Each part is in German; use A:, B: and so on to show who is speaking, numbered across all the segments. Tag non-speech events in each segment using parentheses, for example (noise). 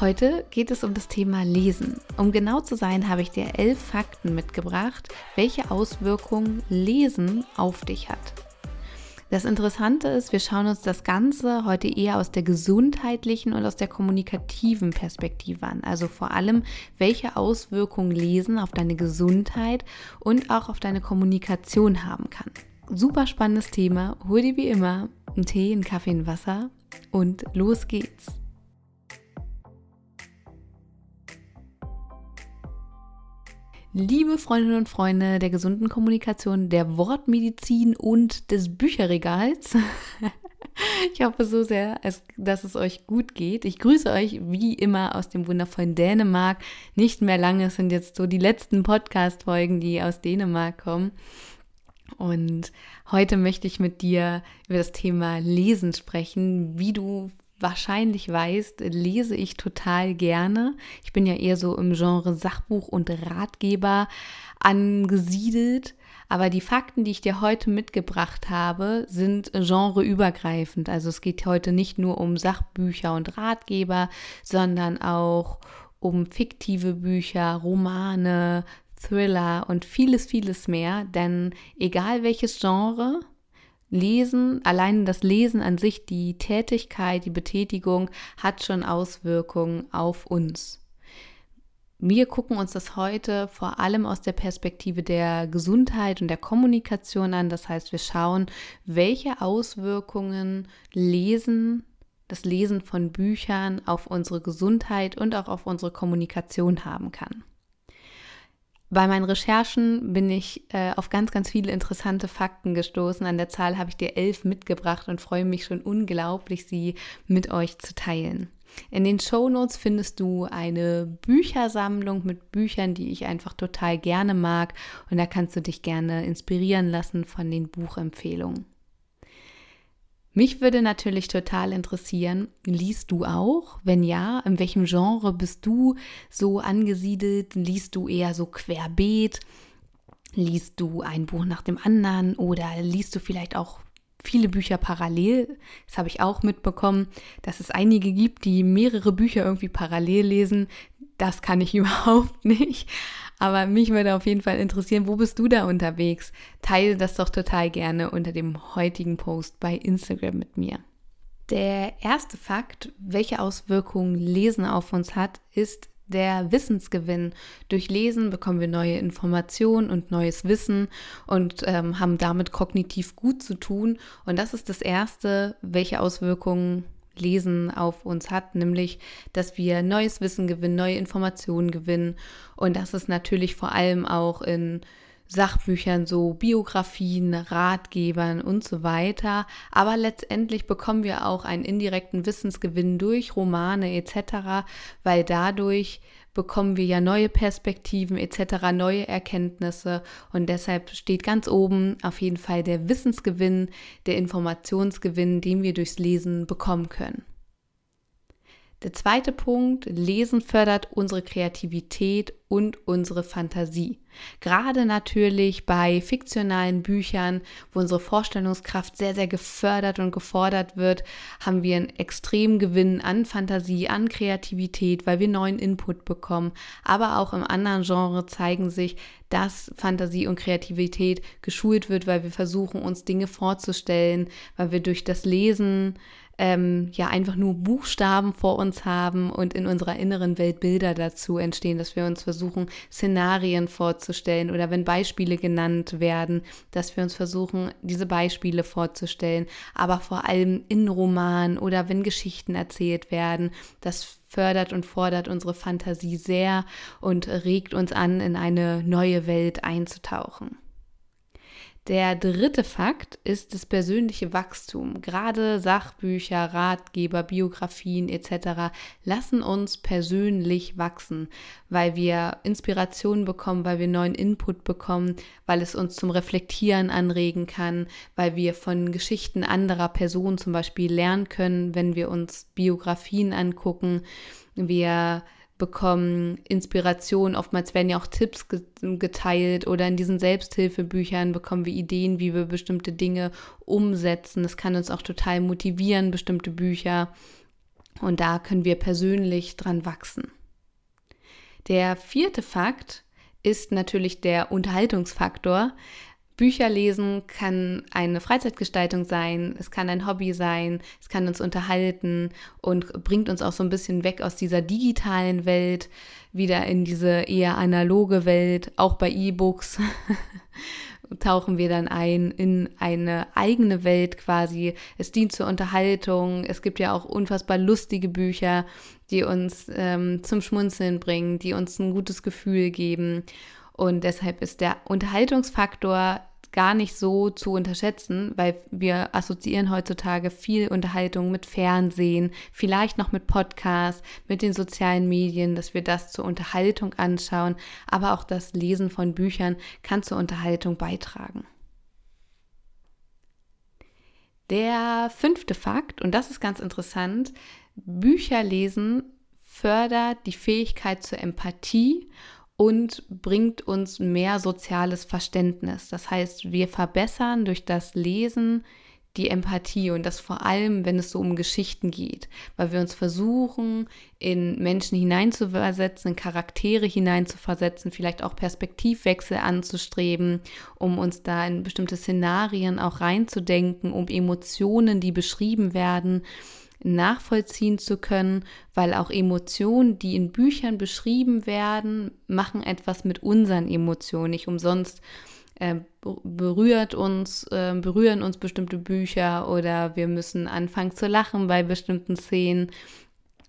A: Heute geht es um das Thema Lesen. Um genau zu sein, habe ich dir elf Fakten mitgebracht, welche Auswirkungen Lesen auf dich hat. Das Interessante ist, wir schauen uns das Ganze heute eher aus der gesundheitlichen und aus der kommunikativen Perspektive an. Also vor allem, welche Auswirkungen Lesen auf deine Gesundheit und auch auf deine Kommunikation haben kann. Super spannendes Thema. Hol dir wie immer einen Tee, einen Kaffee, ein Wasser und los geht's. Liebe Freundinnen und Freunde der gesunden Kommunikation, der Wortmedizin und des Bücherregals. (laughs) Ich hoffe so sehr, dass es euch gut geht. Ich grüße euch wie immer aus dem wundervollen Dänemark. Nicht mehr lange, es sind jetzt so die letzten Podcast-Folgen, die aus Dänemark kommen. Und heute möchte ich mit dir über das Thema Lesen sprechen, wie du wahrscheinlich weißt, lese ich total gerne. Ich bin ja eher so im Genre Sachbuch und Ratgeber angesiedelt. Aber die Fakten, die ich dir heute mitgebracht habe, sind genreübergreifend. Also es geht heute nicht nur um Sachbücher und Ratgeber, sondern auch um fiktive Bücher, Romane, Thriller und vieles, vieles mehr. Denn egal welches Genre, Lesen, allein das Lesen an sich, die Tätigkeit, die Betätigung hat schon Auswirkungen auf uns. Wir gucken uns das heute vor allem aus der Perspektive der Gesundheit und der Kommunikation an. Das heißt, wir schauen, welche Auswirkungen Lesen, das Lesen von Büchern auf unsere Gesundheit und auch auf unsere Kommunikation haben kann. Bei meinen Recherchen bin ich äh, auf ganz, ganz viele interessante Fakten gestoßen. An der Zahl habe ich dir elf mitgebracht und freue mich schon unglaublich, sie mit euch zu teilen. In den Show Notes findest du eine Büchersammlung mit Büchern, die ich einfach total gerne mag. Und da kannst du dich gerne inspirieren lassen von den Buchempfehlungen. Mich würde natürlich total interessieren, liest du auch? Wenn ja, in welchem Genre bist du so angesiedelt? Liest du eher so querbeet? Liest du ein Buch nach dem anderen oder liest du vielleicht auch viele Bücher parallel? Das habe ich auch mitbekommen, dass es einige gibt, die mehrere Bücher irgendwie parallel lesen. Das kann ich (laughs) überhaupt nicht. Aber mich würde auf jeden Fall interessieren, wo bist du da unterwegs? Teile das doch total gerne unter dem heutigen Post bei Instagram mit mir. Der erste Fakt, welche Auswirkungen Lesen auf uns hat, ist der Wissensgewinn. Durch Lesen bekommen wir neue Informationen und neues Wissen und ähm, haben damit kognitiv gut zu tun. Und das ist das Erste, welche Auswirkungen Lesen auf uns hat, nämlich, dass wir neues Wissen gewinnen, neue Informationen gewinnen. Und das ist natürlich vor allem auch in Sachbüchern, so Biografien, Ratgebern und so weiter. Aber letztendlich bekommen wir auch einen indirekten Wissensgewinn durch Romane etc., weil dadurch bekommen wir ja neue Perspektiven etc., neue Erkenntnisse und deshalb steht ganz oben auf jeden Fall der Wissensgewinn, der Informationsgewinn, den wir durchs Lesen bekommen können. Der zweite Punkt, Lesen fördert unsere Kreativität und unsere Fantasie. Gerade natürlich bei fiktionalen Büchern, wo unsere Vorstellungskraft sehr, sehr gefördert und gefordert wird, haben wir einen extremen Gewinn an Fantasie, an Kreativität, weil wir neuen Input bekommen. Aber auch im anderen Genre zeigen sich, dass Fantasie und Kreativität geschult wird, weil wir versuchen, uns Dinge vorzustellen, weil wir durch das Lesen ähm, ja einfach nur Buchstaben vor uns haben und in unserer inneren Welt Bilder dazu entstehen, dass wir uns versuchen, Szenarien vorzustellen oder wenn Beispiele genannt werden, dass wir uns versuchen, diese Beispiele vorzustellen, aber vor allem in Romanen oder wenn Geschichten erzählt werden, das fördert und fordert unsere Fantasie sehr und regt uns an, in eine neue Welt einzutauchen. Der dritte Fakt ist das persönliche Wachstum. Gerade Sachbücher, Ratgeber, Biografien etc. lassen uns persönlich wachsen, weil wir Inspiration bekommen, weil wir neuen Input bekommen, weil es uns zum Reflektieren anregen kann, weil wir von Geschichten anderer Personen zum Beispiel lernen können, wenn wir uns Biografien angucken. Wir bekommen Inspiration. Oftmals werden ja auch Tipps geteilt oder in diesen Selbsthilfebüchern bekommen wir Ideen, wie wir bestimmte Dinge umsetzen. Das kann uns auch total motivieren, bestimmte Bücher. Und da können wir persönlich dran wachsen. Der vierte Fakt ist natürlich der Unterhaltungsfaktor. Bücher lesen kann eine Freizeitgestaltung sein, es kann ein Hobby sein, es kann uns unterhalten und bringt uns auch so ein bisschen weg aus dieser digitalen Welt, wieder in diese eher analoge Welt. Auch bei E-Books (laughs) tauchen wir dann ein in eine eigene Welt quasi. Es dient zur Unterhaltung. Es gibt ja auch unfassbar lustige Bücher, die uns ähm, zum Schmunzeln bringen, die uns ein gutes Gefühl geben. Und deshalb ist der Unterhaltungsfaktor gar nicht so zu unterschätzen, weil wir assoziieren heutzutage viel Unterhaltung mit Fernsehen, vielleicht noch mit Podcasts, mit den sozialen Medien, dass wir das zur Unterhaltung anschauen, aber auch das Lesen von Büchern kann zur Unterhaltung beitragen. Der fünfte Fakt, und das ist ganz interessant, Bücher lesen fördert die Fähigkeit zur Empathie und bringt uns mehr soziales Verständnis. Das heißt, wir verbessern durch das Lesen die Empathie und das vor allem, wenn es so um Geschichten geht, weil wir uns versuchen, in Menschen hineinzuversetzen, in Charaktere hineinzuversetzen, vielleicht auch Perspektivwechsel anzustreben, um uns da in bestimmte Szenarien auch reinzudenken, um Emotionen, die beschrieben werden, nachvollziehen zu können, weil auch Emotionen, die in Büchern beschrieben werden, machen etwas mit unseren Emotionen. Nicht umsonst äh, berührt uns, äh, berühren uns bestimmte Bücher oder wir müssen anfangen zu lachen bei bestimmten Szenen.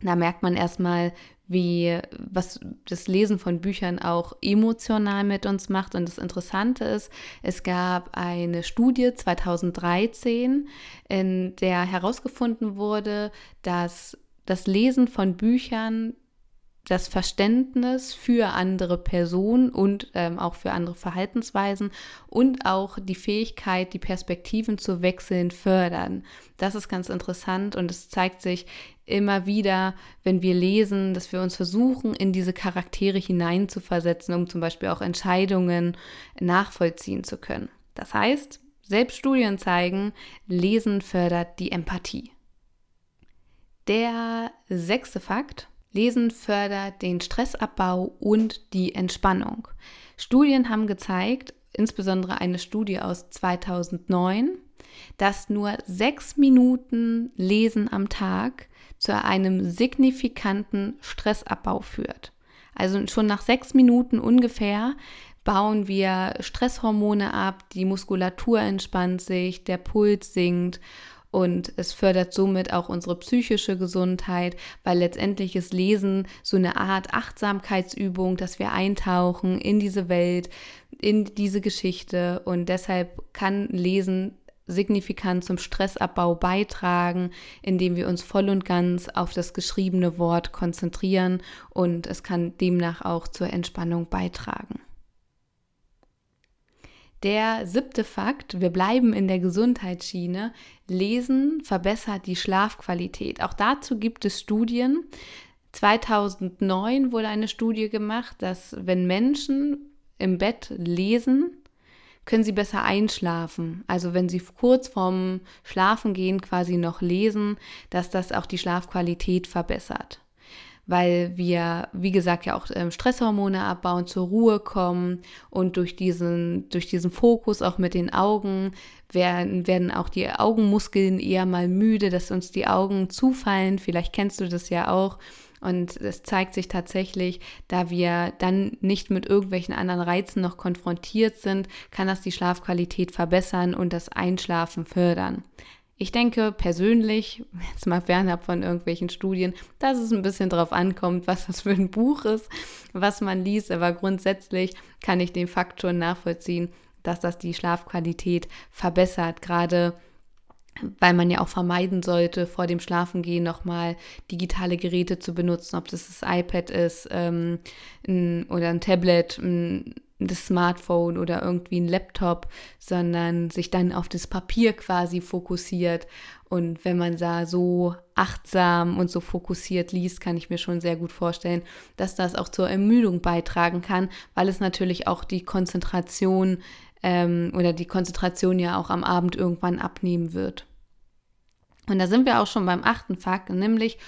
A: Da merkt man erstmal, wie was das Lesen von Büchern auch emotional mit uns macht. Und das Interessante ist, es gab eine Studie 2013, in der herausgefunden wurde, dass das Lesen von Büchern das Verständnis für andere Personen und ähm, auch für andere Verhaltensweisen und auch die Fähigkeit, die Perspektiven zu wechseln, fördern. Das ist ganz interessant und es zeigt sich immer wieder, wenn wir lesen, dass wir uns versuchen, in diese Charaktere hineinzuversetzen, um zum Beispiel auch Entscheidungen nachvollziehen zu können. Das heißt, selbst Studien zeigen, Lesen fördert die Empathie. Der sechste Fakt, Lesen fördert den Stressabbau und die Entspannung. Studien haben gezeigt, insbesondere eine Studie aus 2009, dass nur sechs Minuten Lesen am Tag zu einem signifikanten Stressabbau führt. Also schon nach sechs Minuten ungefähr bauen wir Stresshormone ab, die Muskulatur entspannt sich, der Puls sinkt und es fördert somit auch unsere psychische Gesundheit, weil letztendlich ist Lesen so eine Art Achtsamkeitsübung, dass wir eintauchen in diese Welt, in diese Geschichte und deshalb kann Lesen signifikant zum Stressabbau beitragen, indem wir uns voll und ganz auf das geschriebene Wort konzentrieren und es kann demnach auch zur Entspannung beitragen. Der siebte Fakt, wir bleiben in der Gesundheitsschiene. Lesen verbessert die Schlafqualität. Auch dazu gibt es Studien. 2009 wurde eine Studie gemacht, dass wenn Menschen im Bett lesen, können sie besser einschlafen. Also wenn sie kurz vorm Schlafengehen quasi noch lesen, dass das auch die Schlafqualität verbessert weil wir, wie gesagt, ja auch ähm, Stresshormone abbauen, zur Ruhe kommen und durch diesen, durch diesen Fokus auch mit den Augen werden, werden auch die Augenmuskeln eher mal müde, dass uns die Augen zufallen. Vielleicht kennst du das ja auch. Und es zeigt sich tatsächlich, da wir dann nicht mit irgendwelchen anderen Reizen noch konfrontiert sind, kann das die Schlafqualität verbessern und das Einschlafen fördern. Ich denke persönlich, (laughs) jetzt mal fernab von irgendwelchen Studien, dass es ein bisschen drauf ankommt, was das für ein Buch ist, was man liest, aber grundsätzlich kann ich den Faktor nachvollziehen, dass das die Schlafqualität verbessert, gerade weil man ja auch vermeiden sollte, vor dem Schlafengehen nochmal digitale Geräte zu benutzen, ob das das iPad ist ähm, oder ein Tablet, ein, das Smartphone oder irgendwie ein Laptop, sondern sich dann auf das Papier quasi fokussiert. Und wenn man da so achtsam und so fokussiert liest, kann ich mir schon sehr gut vorstellen, dass das auch zur Ermüdung beitragen kann, weil es natürlich auch die Konzentration ähm, oder die Konzentration ja auch am Abend irgendwann abnehmen wird. Und da sind wir auch schon beim achten Fakt, nämlich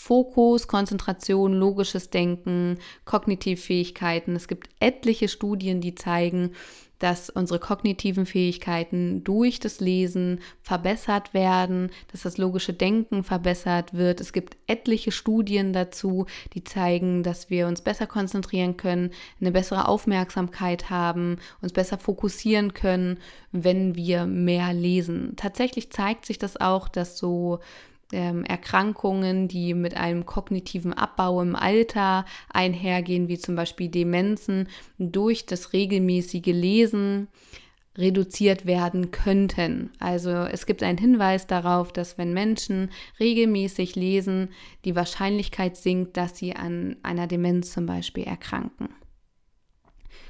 A: Fokus, Konzentration, logisches Denken, Kognitivfähigkeiten. Es gibt etliche Studien, die zeigen, dass unsere kognitiven Fähigkeiten durch das Lesen verbessert werden, dass das logische Denken verbessert wird. Es gibt etliche Studien dazu, die zeigen, dass wir uns besser konzentrieren können, eine bessere Aufmerksamkeit haben, uns besser fokussieren können, wenn wir mehr lesen. Tatsächlich zeigt sich das auch, dass so ähm, Erkrankungen, die mit einem kognitiven Abbau im Alter einhergehen, wie zum Beispiel Demenzen, durch das regelmäßige Lesen reduziert werden könnten. Also es gibt einen Hinweis darauf, dass wenn Menschen regelmäßig lesen, die Wahrscheinlichkeit sinkt, dass sie an einer Demenz zum Beispiel erkranken.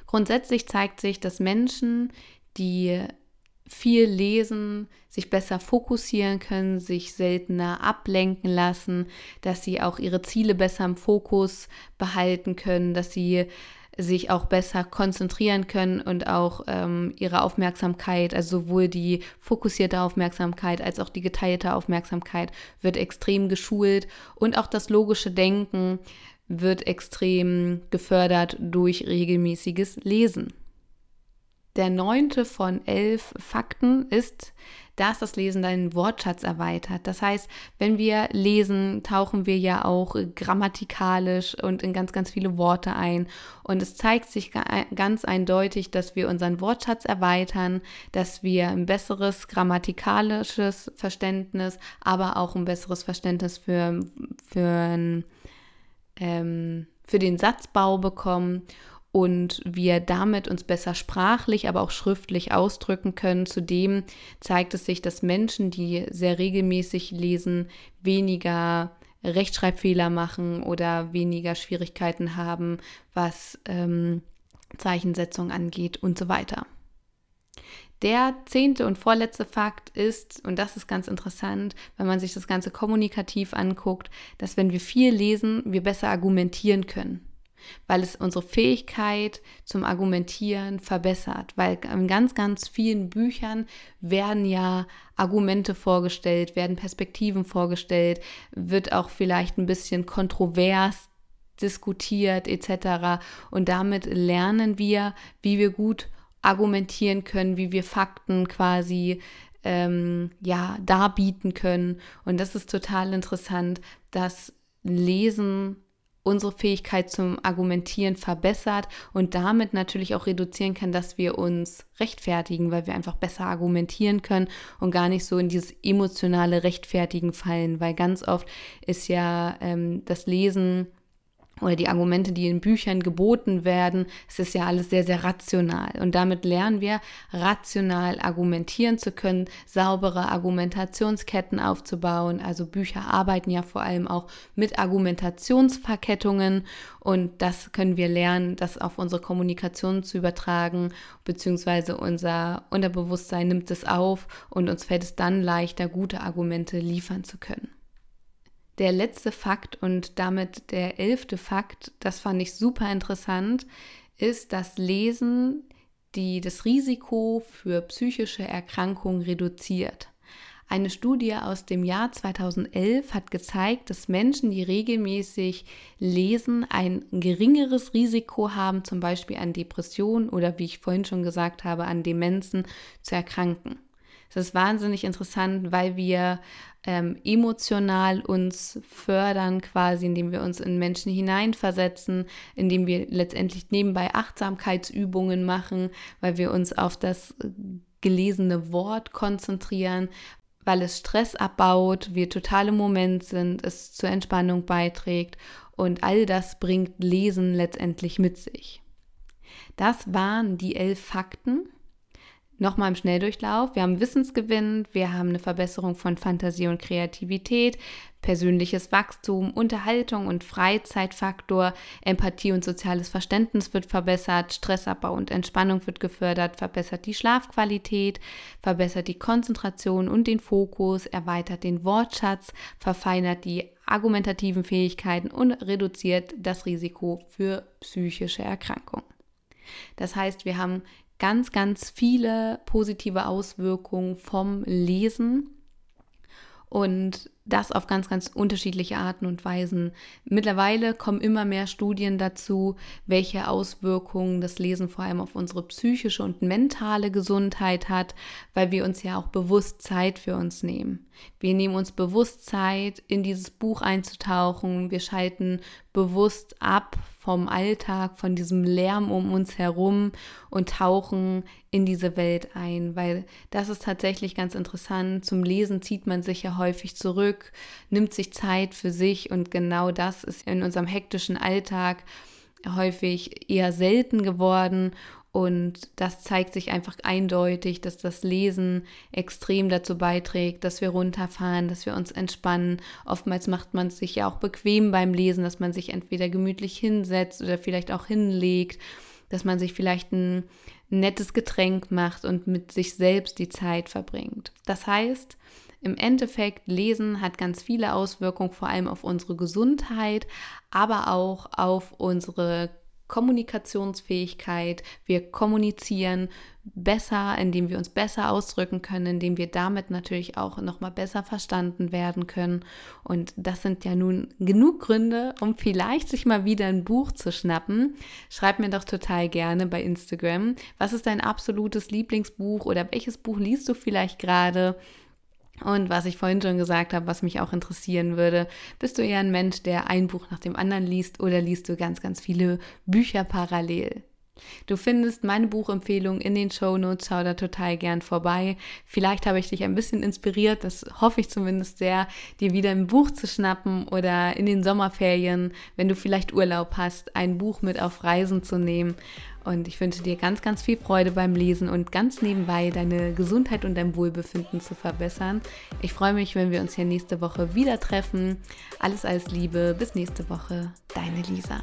A: Grundsätzlich zeigt sich, dass Menschen, die viel lesen, sich besser fokussieren können, sich seltener ablenken lassen, dass sie auch ihre Ziele besser im Fokus behalten können, dass sie sich auch besser konzentrieren können und auch ähm, ihre Aufmerksamkeit, also sowohl die fokussierte Aufmerksamkeit als auch die geteilte Aufmerksamkeit wird extrem geschult und auch das logische Denken wird extrem gefördert durch regelmäßiges Lesen. Der neunte von elf Fakten ist, dass das Lesen deinen Wortschatz erweitert. Das heißt, wenn wir lesen, tauchen wir ja auch grammatikalisch und in ganz, ganz viele Worte ein. Und es zeigt sich ganz eindeutig, dass wir unseren Wortschatz erweitern, dass wir ein besseres grammatikalisches Verständnis, aber auch ein besseres Verständnis für, für, ähm, für den Satzbau bekommen und wir damit uns besser sprachlich, aber auch schriftlich ausdrücken können. Zudem zeigt es sich, dass Menschen, die sehr regelmäßig lesen, weniger Rechtschreibfehler machen oder weniger Schwierigkeiten haben, was ähm, Zeichensetzung angeht und so weiter. Der zehnte und vorletzte Fakt ist, und das ist ganz interessant, wenn man sich das Ganze kommunikativ anguckt, dass wenn wir viel lesen, wir besser argumentieren können weil es unsere Fähigkeit zum Argumentieren verbessert, weil in ganz, ganz vielen Büchern werden ja Argumente vorgestellt, werden Perspektiven vorgestellt, wird auch vielleicht ein bisschen kontrovers diskutiert etc. Und damit lernen wir, wie wir gut argumentieren können, wie wir Fakten quasi ähm, ja darbieten können. Und das ist total interessant, dass Lesen unsere Fähigkeit zum Argumentieren verbessert und damit natürlich auch reduzieren kann, dass wir uns rechtfertigen, weil wir einfach besser argumentieren können und gar nicht so in dieses emotionale Rechtfertigen fallen, weil ganz oft ist ja ähm, das Lesen oder die Argumente, die in Büchern geboten werden, es ist ja alles sehr, sehr rational. Und damit lernen wir, rational argumentieren zu können, saubere Argumentationsketten aufzubauen. Also Bücher arbeiten ja vor allem auch mit Argumentationsverkettungen und das können wir lernen, das auf unsere Kommunikation zu übertragen, beziehungsweise unser Unterbewusstsein nimmt es auf und uns fällt es dann leichter, gute Argumente liefern zu können der letzte Fakt und damit der elfte Fakt, das fand ich super interessant, ist, dass Lesen die das Risiko für psychische Erkrankungen reduziert. Eine Studie aus dem Jahr 2011 hat gezeigt, dass Menschen, die regelmäßig lesen, ein geringeres Risiko haben, zum Beispiel an Depressionen oder wie ich vorhin schon gesagt habe, an Demenzen zu erkranken. Das ist wahnsinnig interessant, weil wir ähm, emotional uns fördern, quasi, indem wir uns in Menschen hineinversetzen, indem wir letztendlich nebenbei Achtsamkeitsübungen machen, weil wir uns auf das äh, gelesene Wort konzentrieren, weil es Stress abbaut, wir total im Moment sind, es zur Entspannung beiträgt und all das bringt Lesen letztendlich mit sich. Das waren die elf Fakten Nochmal im Schnelldurchlauf. Wir haben Wissensgewinn, wir haben eine Verbesserung von Fantasie und Kreativität, persönliches Wachstum, Unterhaltung und Freizeitfaktor, Empathie und soziales Verständnis wird verbessert, Stressabbau und Entspannung wird gefördert, verbessert die Schlafqualität, verbessert die Konzentration und den Fokus, erweitert den Wortschatz, verfeinert die argumentativen Fähigkeiten und reduziert das Risiko für psychische Erkrankungen. Das heißt, wir haben ganz, ganz viele positive Auswirkungen vom Lesen und das auf ganz, ganz unterschiedliche Arten und Weisen. Mittlerweile kommen immer mehr Studien dazu, welche Auswirkungen das Lesen vor allem auf unsere psychische und mentale Gesundheit hat, weil wir uns ja auch bewusst Zeit für uns nehmen. Wir nehmen uns bewusst Zeit, in dieses Buch einzutauchen. Wir schalten bewusst ab vom Alltag, von diesem Lärm um uns herum und tauchen in diese Welt ein, weil das ist tatsächlich ganz interessant. Zum Lesen zieht man sich ja häufig zurück, nimmt sich Zeit für sich und genau das ist in unserem hektischen Alltag häufig eher selten geworden und das zeigt sich einfach eindeutig, dass das Lesen extrem dazu beiträgt, dass wir runterfahren, dass wir uns entspannen. Oftmals macht man es sich ja auch bequem beim Lesen, dass man sich entweder gemütlich hinsetzt oder vielleicht auch hinlegt, dass man sich vielleicht ein nettes Getränk macht und mit sich selbst die Zeit verbringt. Das heißt, im Endeffekt, Lesen hat ganz viele Auswirkungen, vor allem auf unsere Gesundheit, aber auch auf unsere Kommunikationsfähigkeit. Wir kommunizieren besser, indem wir uns besser ausdrücken können, indem wir damit natürlich auch nochmal besser verstanden werden können. Und das sind ja nun genug Gründe, um vielleicht sich mal wieder ein Buch zu schnappen. Schreib mir doch total gerne bei Instagram, was ist dein absolutes Lieblingsbuch oder welches Buch liest du vielleicht gerade? Und was ich vorhin schon gesagt habe, was mich auch interessieren würde, bist du eher ein Mensch, der ein Buch nach dem anderen liest oder liest du ganz, ganz viele Bücher parallel? Du findest meine Buchempfehlung in den Show Notes, schau da total gern vorbei. Vielleicht habe ich dich ein bisschen inspiriert, das hoffe ich zumindest sehr, dir wieder ein Buch zu schnappen oder in den Sommerferien, wenn du vielleicht Urlaub hast, ein Buch mit auf Reisen zu nehmen und ich wünsche dir ganz, ganz viel Freude beim Lesen und ganz nebenbei deine Gesundheit und dein Wohlbefinden zu verbessern. Ich freue mich, wenn wir uns hier nächste Woche wieder treffen. Alles, alles Liebe. Bis nächste Woche. Deine Lisa.